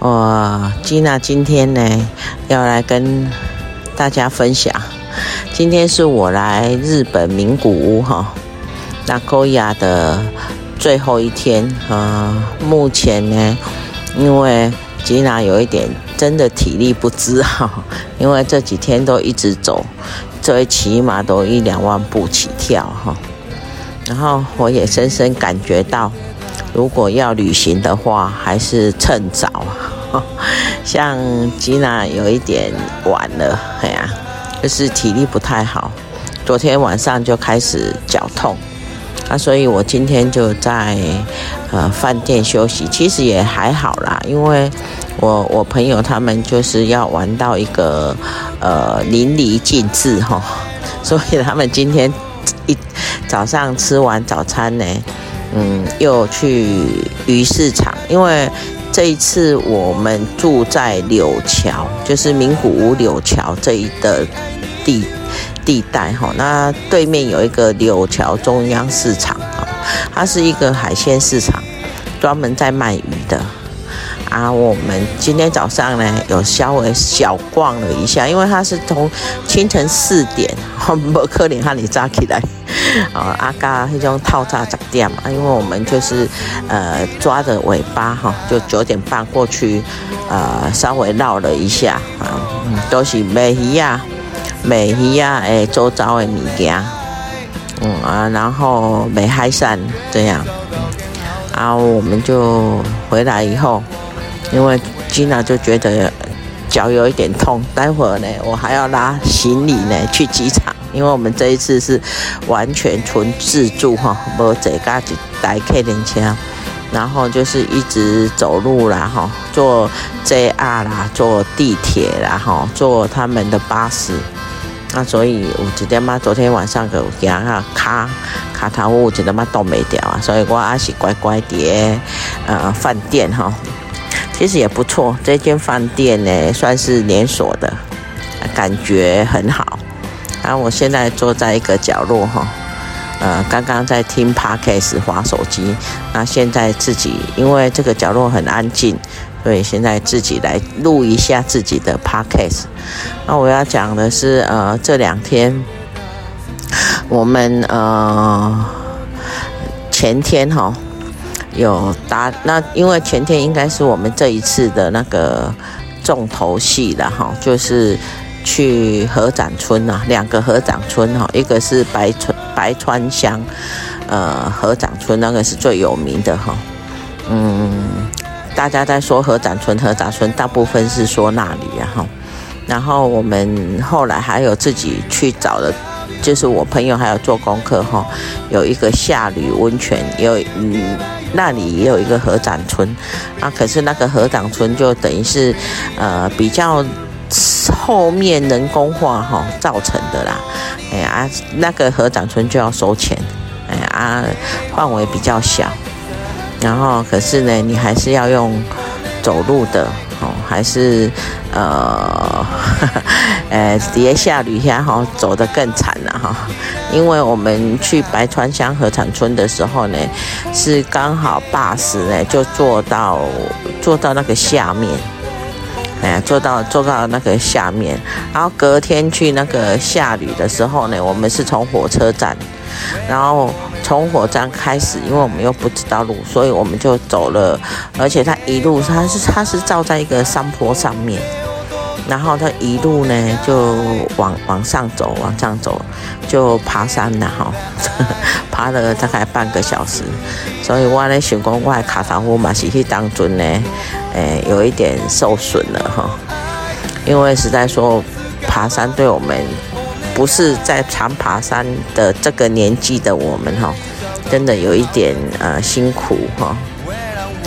我吉娜今天呢，要来跟大家分享。今天是我来日本名古屋哈，那高雅的最后一天啊。目前呢，因为吉娜有一点真的体力不支哈，因为这几天都一直走，最起码都一两万步起跳哈。然后我也深深感觉到。如果要旅行的话，还是趁早。像吉娜有一点晚了，哎呀，就是体力不太好，昨天晚上就开始脚痛，啊，所以我今天就在呃饭店休息，其实也还好啦，因为我我朋友他们就是要玩到一个呃淋漓尽致哈，所以他们今天一早上吃完早餐呢。嗯，又去鱼市场，因为这一次我们住在柳桥，就是名古屋柳桥这一的地地带哈。那对面有一个柳桥中央市场啊，它是一个海鲜市场，专门在卖鱼的。啊，我们今天早上呢有稍微小逛了一下，因为它是从清晨四点，不可能哈你扎起来。啊，阿嘎那种套餐十点嘛，因为我们就是呃抓着尾巴哈，就九点半过去，呃稍微绕了一下啊，都是美鱼呀、美鱼呀，诶周遭的物件，嗯啊，然后美海产这样，啊、我们就回来以后。因为吉娜就觉得脚有一点痛，待会儿呢，我还要拉行李呢去机场。因为我们这一次是完全纯自助哈，没坐家己带客人车，然后就是一直走路啦哈，坐 JR 啦，坐地铁啦哈，坐他们的巴士。那所以我直接嘛，昨天晚上给我讲哈，卡卡头我直接嘛冻没掉啊，所以我还是乖乖的呃饭店哈。其实也不错，这间饭店呢算是连锁的，感觉很好。然后我现在坐在一个角落哈，呃，刚刚在听 Podcast 滑手机，那现在自己因为这个角落很安静，所以现在自己来录一下自己的 Podcast。那我要讲的是，呃，这两天我们呃前天哈。有搭那，因为前天应该是我们这一次的那个重头戏了哈，就是去合掌村呐，两个合掌村哈，一个是白川白川乡，呃，合掌村那个是最有名的哈，嗯，大家在说合掌村，合掌村大部分是说那里啊哈，然后我们后来还有自己去找了。就是我朋友还有做功课哈，有一个夏旅温泉，有嗯那里也有一个合掌村啊，可是那个合掌村就等于是呃比较后面人工化哈造成的啦，哎呀那个合掌村就要收钱，哎呀啊范围比较小，然后可是呢你还是要用走路的。还是呃，呃，底下旅下哈，走得更惨了哈。因为我们去白川乡合掌村的时候呢，是刚好巴士呢就坐到坐到那个下面，哎，坐到坐到那个下面，然后隔天去那个下吕的时候呢，我们是从火车站，然后。从火车站开始，因为我们又不知道路，所以我们就走了。而且它一路，它是它是照在一个山坡上面，然后它一路呢就往往上走，往上走，就爬山了哈，爬了大概半个小时。所以我呢想讲，我的卡塔夫嘛是去当中呢，诶，有一点受损了哈，因为实在说爬山对我们。不是在常爬山的这个年纪的我们哈，真的有一点呃辛苦哈。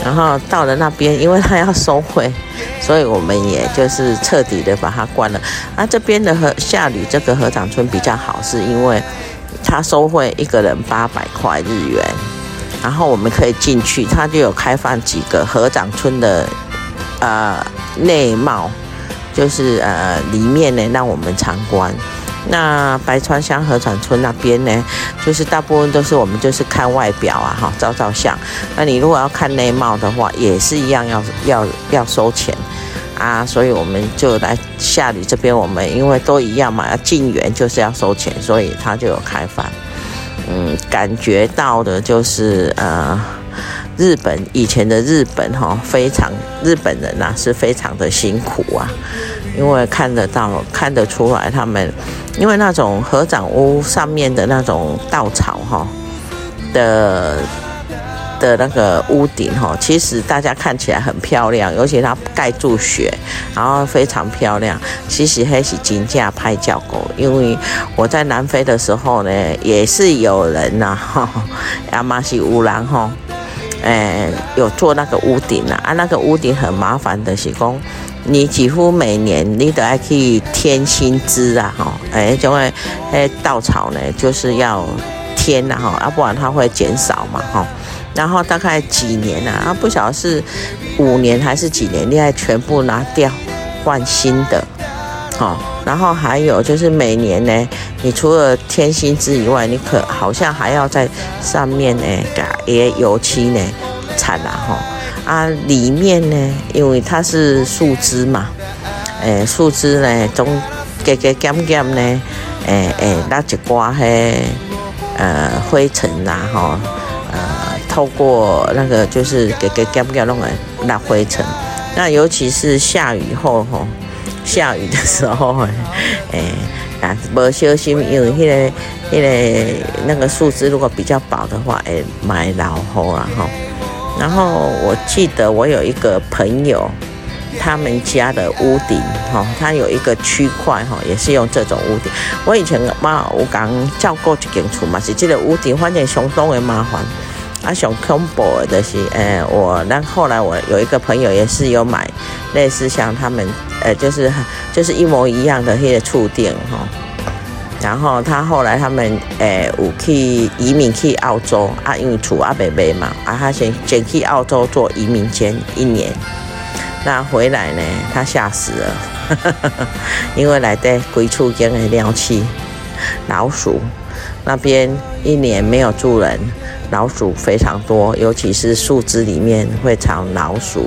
然后到了那边，因为他要收费，所以我们也就是彻底的把它关了。啊，这边的和下吕这个河掌村比较好，是因为他收费一个人八百块日元，然后我们可以进去，他就有开放几个河掌村的呃内貌，就是呃里面呢让我们参观。那白川乡合掌村那边呢，就是大部分都是我们就是看外表啊，哈，照照相。那你如果要看内貌的话，也是一样要要要收钱啊。所以我们就来下吕这边，我们因为都一样嘛，要进园就是要收钱，所以它就有开放。嗯，感觉到的就是呃，日本以前的日本哈，非常日本人呐、啊、是非常的辛苦啊。因为看得到、看得出来，他们因为那种合掌屋上面的那种稻草哈的的那个屋顶哈，其实大家看起来很漂亮，尤其它盖住雪，然后非常漂亮。其实还是金价拍照过，因为我在南非的时候呢，也是有人呐 哈，亚马逊乌兰哈，哎，有做那个屋顶啊啊，那个屋顶很麻烦的，是工。你几乎每年你都还可以添新枝啊，哈，哎，因为哎稻草呢就是要添呐，哈，要不然它会减少嘛，哈。然后大概几年啊，啊不晓得是五年还是几年，你还全部拿掉换新的，好。然后还有就是每年呢，你除了添新枝以外，你可好像还要在上面呢给一些油漆呢，铲了哈。啊，里面呢，因为它是树枝嘛，诶、树枝呢，总加加减减呢，诶、诶，那、欸、一刮嘿，呃，灰尘呐，吼，呃，透过那个就是加加减减弄个那灰尘，那尤其是下雨后吼，下雨的时候，诶、欸，啊，无小心，因为迄、那个迄、那个那个树枝如果比较薄的话，会埋老好了吼。然后我记得我有一个朋友，他们家的屋顶哈，他有一个区块哈，也是用这种屋顶。我以前嘛，我刚照过一间厝嘛，是这个屋顶，反正相当的麻烦。啊，上恐怖的是，呃，我那后来我有一个朋友也是有买类似像他们，呃，就是就是一模一样的那些触电哈。然后他后来他们诶、有去移民去澳洲啊，因为厝阿伯买嘛，啊他先先去澳洲做移民监一年，那回来呢，他吓死了，因为来得鬼畜间的尿气老鼠，那边一年没有住人。老鼠非常多，尤其是树枝里面会藏老鼠，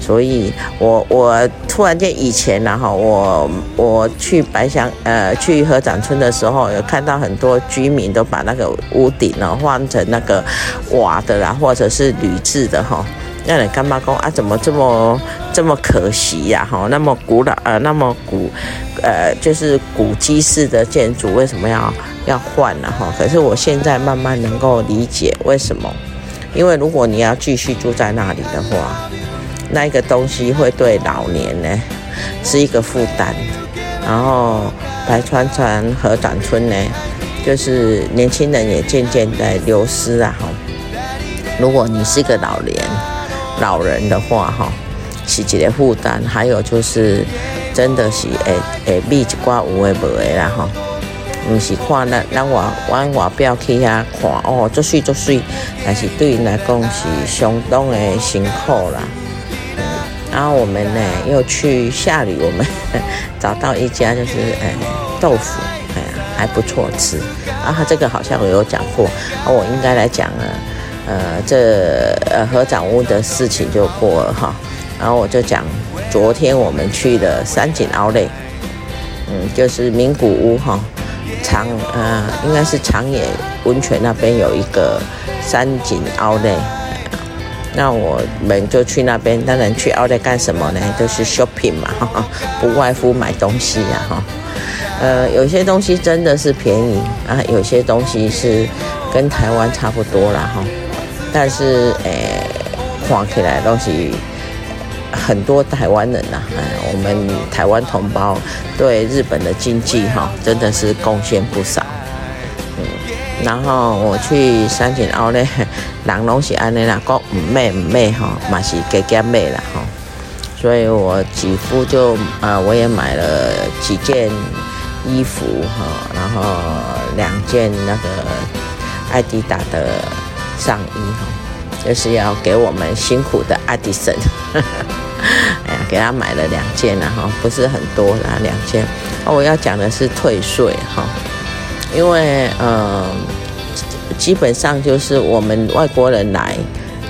所以我我突然间以前然后我我去白乡呃去合掌村的时候，有看到很多居民都把那个屋顶呢换成那个瓦的啦，或者是铝制的哈。让人干妈公啊？怎么这么这么可惜呀？哈，那么古老呃，那么古呃，就是古迹式的建筑为什么要要换呢？哈，可是我现在慢慢能够理解为什么，因为如果你要继续住在那里的话，那个东西会对老年呢是一个负担。然后白川乡合掌村呢，就是年轻人也渐渐在流失啊。哈，如果你是一个老年。老人的话，哈，是一个负担。还有就是，真的是会会买一寡有的无的啦，哈。不是看咱咱外往外表去遐看哦，足水足水，但是对因来讲是相当的辛苦啦。嗯，然后我们呢又去下里，我们 找到一家就是诶豆腐，哎呀还不错吃。啊，这个好像我有讲过，啊，我应该来讲了。呃，这呃合掌屋的事情就过了哈，然后我就讲昨天我们去的山景奥莱，嗯，就是名古屋哈，长呃应该是长野温泉那边有一个山景奥莱，那我们就去那边，当然去奥莱干什么呢？就是 shopping 嘛，不外乎买东西呀哈，呃，有些东西真的是便宜啊，有些东西是跟台湾差不多啦哈。但是，诶、欸，看起来都是很多台湾人呐、啊，哎，我们台湾同胞对日本的经济哈，真的是贡献不少。嗯，然后我去三井奥莱，人拢是安尼啦，讲唔买唔买哈，嘛是加加买啦哈。所以我几乎就呃，我也买了几件衣服哈，然后两件那个爱迪达的上衣哈，就是要给我们辛苦的爱迪生。哎呀，给他买了两件了哈，不是很多啦，两件。哦，我要讲的是退税哈，因为呃，基本上就是我们外国人来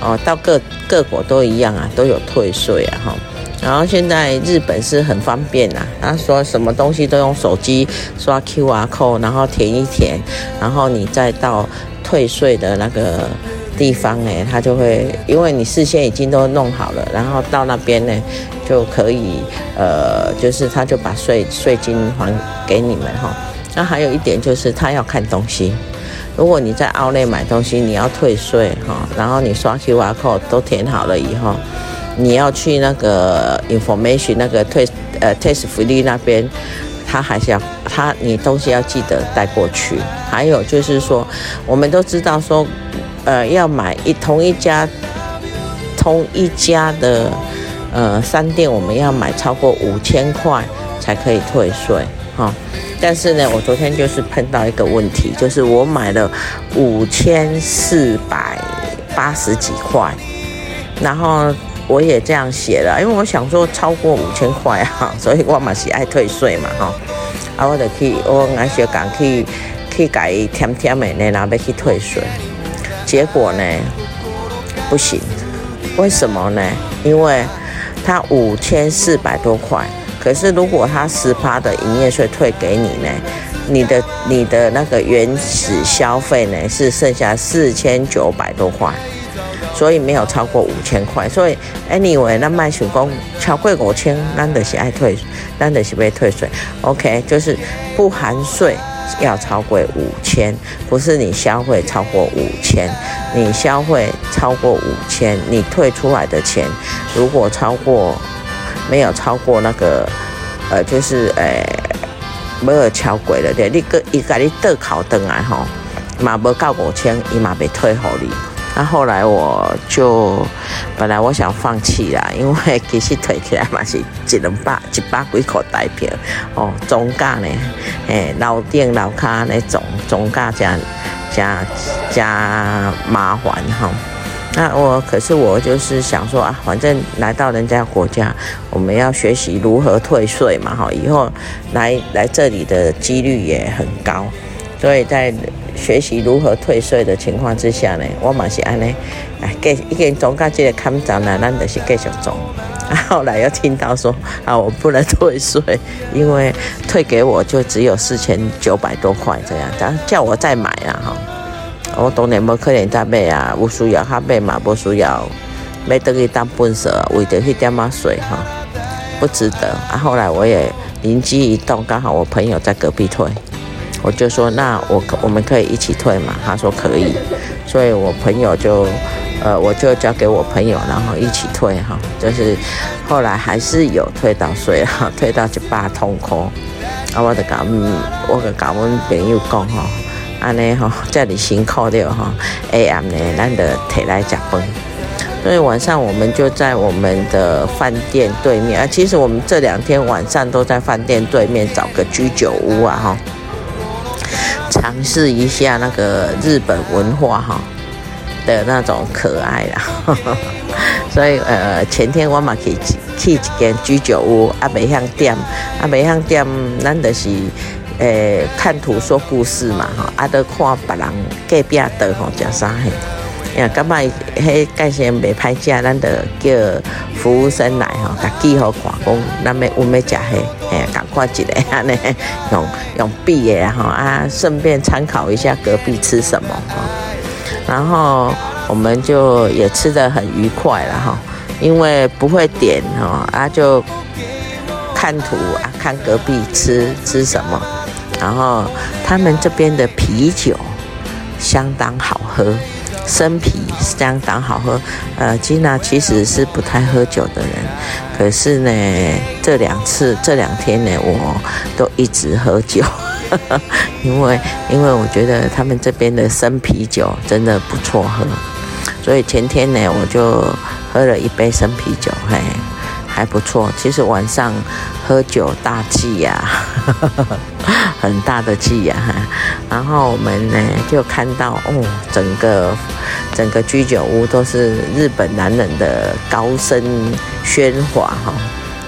哦，到各各国都一样啊，都有退税啊哈。然后现在日本是很方便呐，他说什么东西都用手机刷 QR code，然后填一填，然后你再到退税的那个。地方呢，他就会，因为你事先已经都弄好了，然后到那边呢，就可以，呃，就是他就把税税金还给你们哈。那还有一点就是他要看东西，如果你在奥内买东西，你要退税哈，然后你刷 QR code 都填好了以后，你要去那个 information 那个退呃 test 福利那边，他还是要他你东西要记得带过去。还有就是说，我们都知道说。呃，要买一同一家同一家的呃商店，我们要买超过五千块才可以退税哈。但是呢，我昨天就是碰到一个问题，就是我买了五千四百八十几块，然后我也这样写了，因为我想说超过五千块哈，所以我嘛是爱退税嘛哈。啊，我就去我爱小港去去改添添的呢，然后要去退税。结果呢，不行，为什么呢？因为他五千四百多块，可是如果他十趴的营业税退给你呢，你的你的那个原始消费呢是剩下四千九百多块，所以没有超过五千块。所以 anyway，那卖手工超过五千，难得是爱退，难得是被退税。OK，就是不含税。要超过五千，不是你消费超过五千，你消费超过五千，你退出来的钱如果超过，没有超过那个，呃，就是呃，没有超过了对，你个一个你倒考登来吼，嘛无到五千，伊嘛未退给你。那后来我就本来我想放弃啦，因为其实退起来嘛是一两百一百几块台票哦，总价呢，诶，老店老卡那总总价加加加麻烦哈。那我可是我就是想说啊，反正来到人家国家，我们要学习如何退税嘛哈，以后来来这里的几率也很高。所以在学习如何退税的情况之下呢，我嘛是安尼，哎，给一个人总价这个看涨呢，咱就是继续总。啊，后来又听到说啊，我不能退税，因为退给我就只有四千九百多块这样，但叫我再买啊哈。我当然无可能再买啊，有需要他买嘛，不需要买等于当本色，为着迄点嘛税哈，不值得。啊，后来我也灵机一动，刚好我朋友在隔壁退。我就说，那我我们可以一起退嘛？他说可以，所以我朋友就，呃，我就交给我朋友，然后一起退哈。就是后来还是有退到税哈，退到一百通块。啊，我就讲，我就跟阮朋友讲哈，安尼哈，这里辛苦了哈。AM 呢，咱就提来吃饭。所以晚上我们就在我们的饭店对面啊。其实我们这两天晚上都在饭店对面找个居酒屋啊哈。尝试一下那个日本文化哈的那种可爱啦，所以呃前天我嘛去去一间居酒屋啊，美香店啊，美香店咱就是诶看图说故事嘛哈，啊都看别人隔壁桌吼食啥嘿，呀，感觉迄介绍袂歹食，咱就叫服务生来吼，甲记好看讲，咱要阮要食迄。哎，赶快一个安尼用用笔的吼啊，顺便参考一下隔壁吃什么哈。然后我们就也吃得很愉快了哈，因为不会点吼啊，就看图啊，看隔壁吃吃什么。然后他们这边的啤酒相当好喝，生啤相当好喝。呃，吉娜其实是不太喝酒的人，可是呢，这两次这两天呢，我都一直喝酒，因为因为我觉得他们这边的生啤酒真的不错喝，所以前天呢，我就喝了一杯生啤酒，嘿。还不错，其实晚上喝酒大忌呀，很大的忌呀。然后我们呢就看到哦，整个整个居酒屋都是日本男人的高声喧哗哈，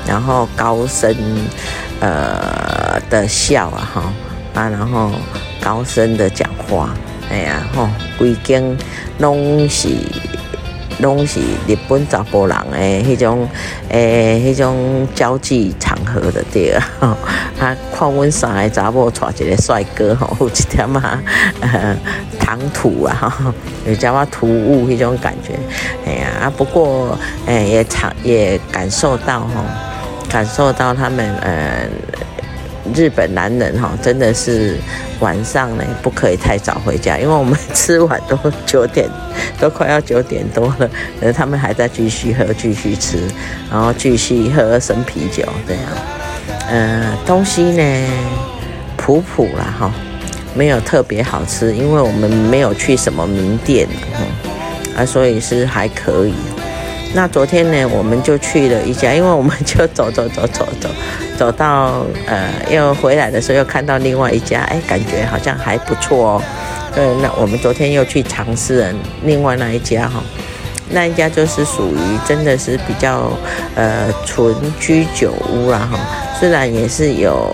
然后高声呃的笑啊哈啊，然后高声的讲话，哎呀吼，规间拢是。拢是日本查甫人的迄种诶，迄种交际场合的对啊，啊，看阮三个查某带一个帅哥吼，有一点啊，呃，唐突啊，有点啊突兀迄种感觉，哎呀，啊，不过诶，也尝也感受到吼，感受到他们呃。日本男人哈，真的是晚上呢不可以太早回家，因为我们吃完都九点，都快要九点多了，呃，他们还在继续喝、继续吃，然后继续喝生啤酒这样。呃，东西呢普普啦哈，没有特别好吃，因为我们没有去什么名店，啊，所以是还可以。那昨天呢，我们就去了一家，因为我们就走走走走走，走到呃，又回来的时候又看到另外一家，哎，感觉好像还不错哦。对，那我们昨天又去尝试了另外那一家哈，那一家就是属于真的是比较呃纯居酒屋啦哈，虽然也是有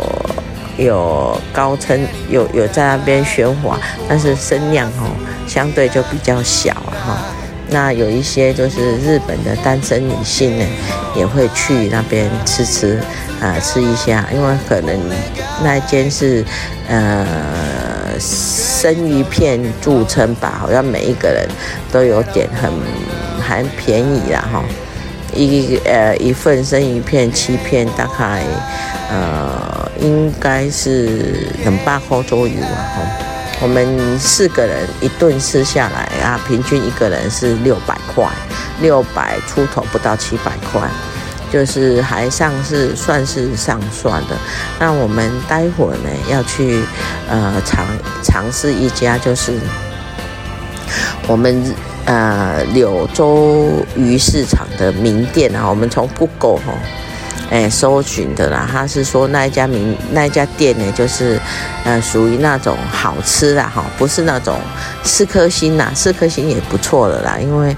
有高层有有在那边喧哗，但是声量哈相对就比较小哈。那有一些就是日本的单身女性呢，也会去那边吃吃，啊、吃一下，因为可能那间是呃生鱼片著称吧，好像每一个人都有点很还便宜啦哈，一呃一份生鱼片七片大概呃应该是两百块左右啊哈。我们四个人一顿吃下来啊，平均一个人是六百块，六百出头不到七百块，就是还上是算是上算的。那我们待会儿呢要去呃尝尝试一家，就是我们呃柳州鱼市场的名店啊，我们从 Google 哈。哎，搜寻的啦，他是说那一家名那一家店呢，就是，呃，属于那种好吃的哈，不是那种四颗星呐，四颗星也不错了啦。因为，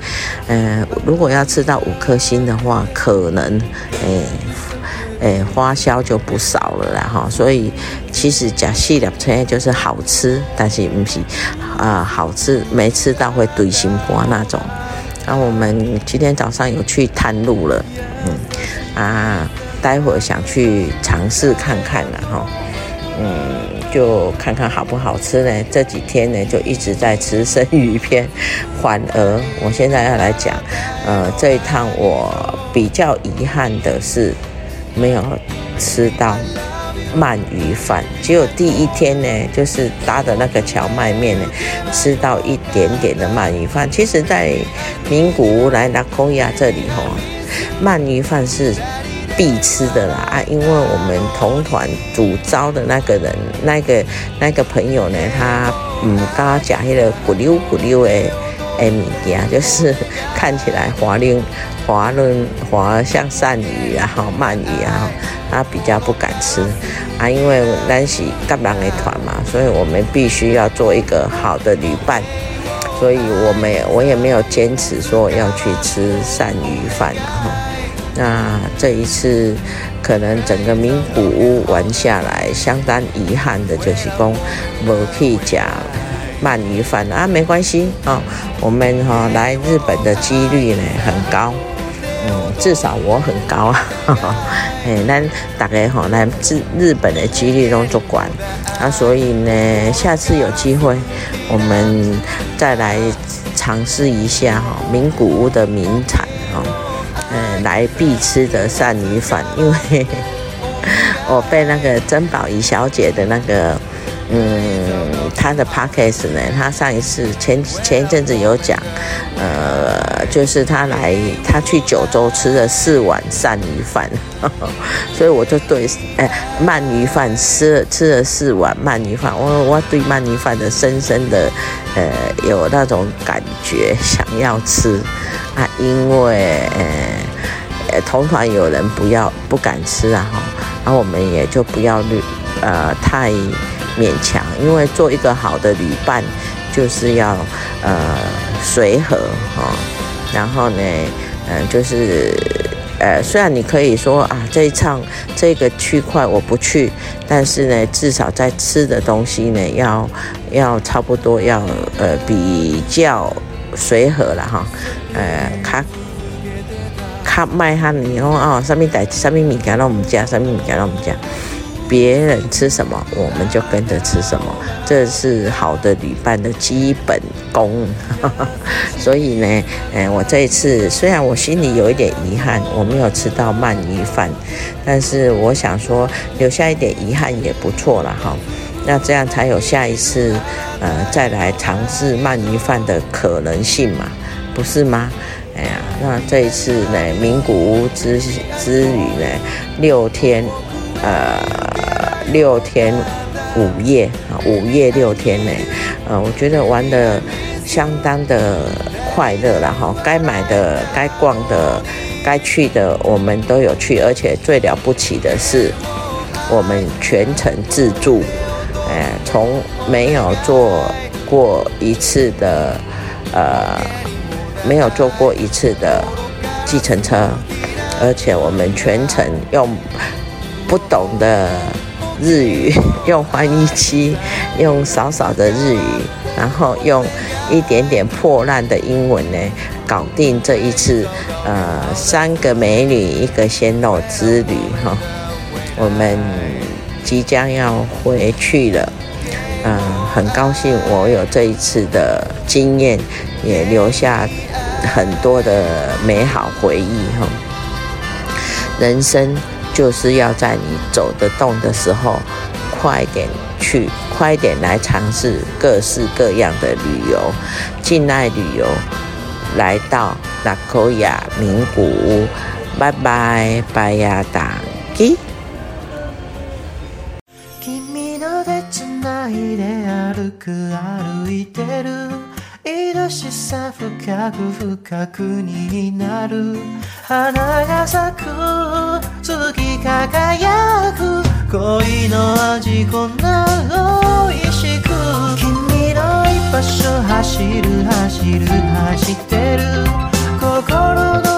呃，如果要吃到五颗星的话，可能，哎，哎，花销就不少了啦哈。所以，其实假细了称就是好吃，但是不是啊、好吃没吃到会堆心肝那种。那我们今天早上有去探路了，嗯。啊，待会想去尝试看看了哈，嗯，就看看好不好吃呢？这几天呢就一直在吃生鱼片，反而我现在要来讲，呃，这一趟我比较遗憾的是没有吃到鳗鱼饭，只有第一天呢，就是搭的那个蕎麦面呢，吃到一点点的鳗鱼饭。其实，在名古屋来那科亚这里吼。鳗鱼饭是必吃的啦啊，因为我们同团主招的那个人，那个那个朋友呢，他嗯刚刚讲那个骨溜骨溜的诶物件，就是看起来滑嫩滑嫩滑像鳝鱼然后鳗鱼啊，他比较不敢吃啊，因为咱是甲人的团嘛，所以我们必须要做一个好的旅伴。所以我没我也没有坚持说要去吃鳝鱼饭哈。那这一次可能整个名古屋玩下来，相当遗憾的就是说没去吃鳗鱼饭啊，没关系啊，我们哈来日本的几率呢很高，嗯，至少我很高啊。哎，那大概哈来日日本的几率都足管。啊，所以呢，下次有机会，我们再来尝试一下哈，名古屋的名产哈，呃，来必吃的鳝鱼饭，因为 我被那个珍宝仪小姐的那个嗯，他的 podcast 呢，他上一次前前一阵子有讲，呃，就是他来他去九州吃了四碗鳝鱼饭，呵呵，所以我就对，哎，鳗鱼饭吃了吃了四碗鳗鱼饭，我我对鳗鱼饭的深深的，呃，有那种感觉，想要吃啊，因为呃，同团有人不要不敢吃啊，哈，然后我们也就不要虑，呃，太。勉强，因为做一个好的旅伴，就是要呃随和哈、然后呢，嗯、呃，就是呃，虽然你可以说啊，这一趟这个区块我不去，但是呢，至少在吃的东西呢，要要差不多要呃比较随和了哈，呃，卡卡麦哈你哦，上面带上面米干让我们加，上面米干让我们加。别人吃什么，我们就跟着吃什么，这是好的旅伴的基本功。所以呢，嗯，我这一次虽然我心里有一点遗憾，我没有吃到鳗鱼饭，但是我想说留下一点遗憾也不错了哈。那这样才有下一次，呃，再来尝试鳗鱼饭的可能性嘛，不是吗？哎呀，那这一次呢，名古屋之之旅呢，六天，呃。六天五夜啊，五夜六天呢，呃，我觉得玩得相当的快乐了哈。该买的、该逛的、该去的，我们都有去，而且最了不起的是，我们全程自助，哎，从没有坐过一次的，呃，没有坐过一次的计程车，而且我们全程用不懂的。日语 用翻译机，用少少的日语，然后用一点点破烂的英文呢，搞定这一次呃三个美女一个鲜肉之旅哈。我们即将要回去了，嗯、很高兴我有这一次的经验，也留下很多的美好回忆哈。人生。就是要在你走得动的时候，快点去，快点来尝试各式各样的旅游，尽爱旅游，来到纳科亚名古屋，拜拜拜呀达基。月輝く恋の味こんな美味しく君の居場所走る走る走ってる心の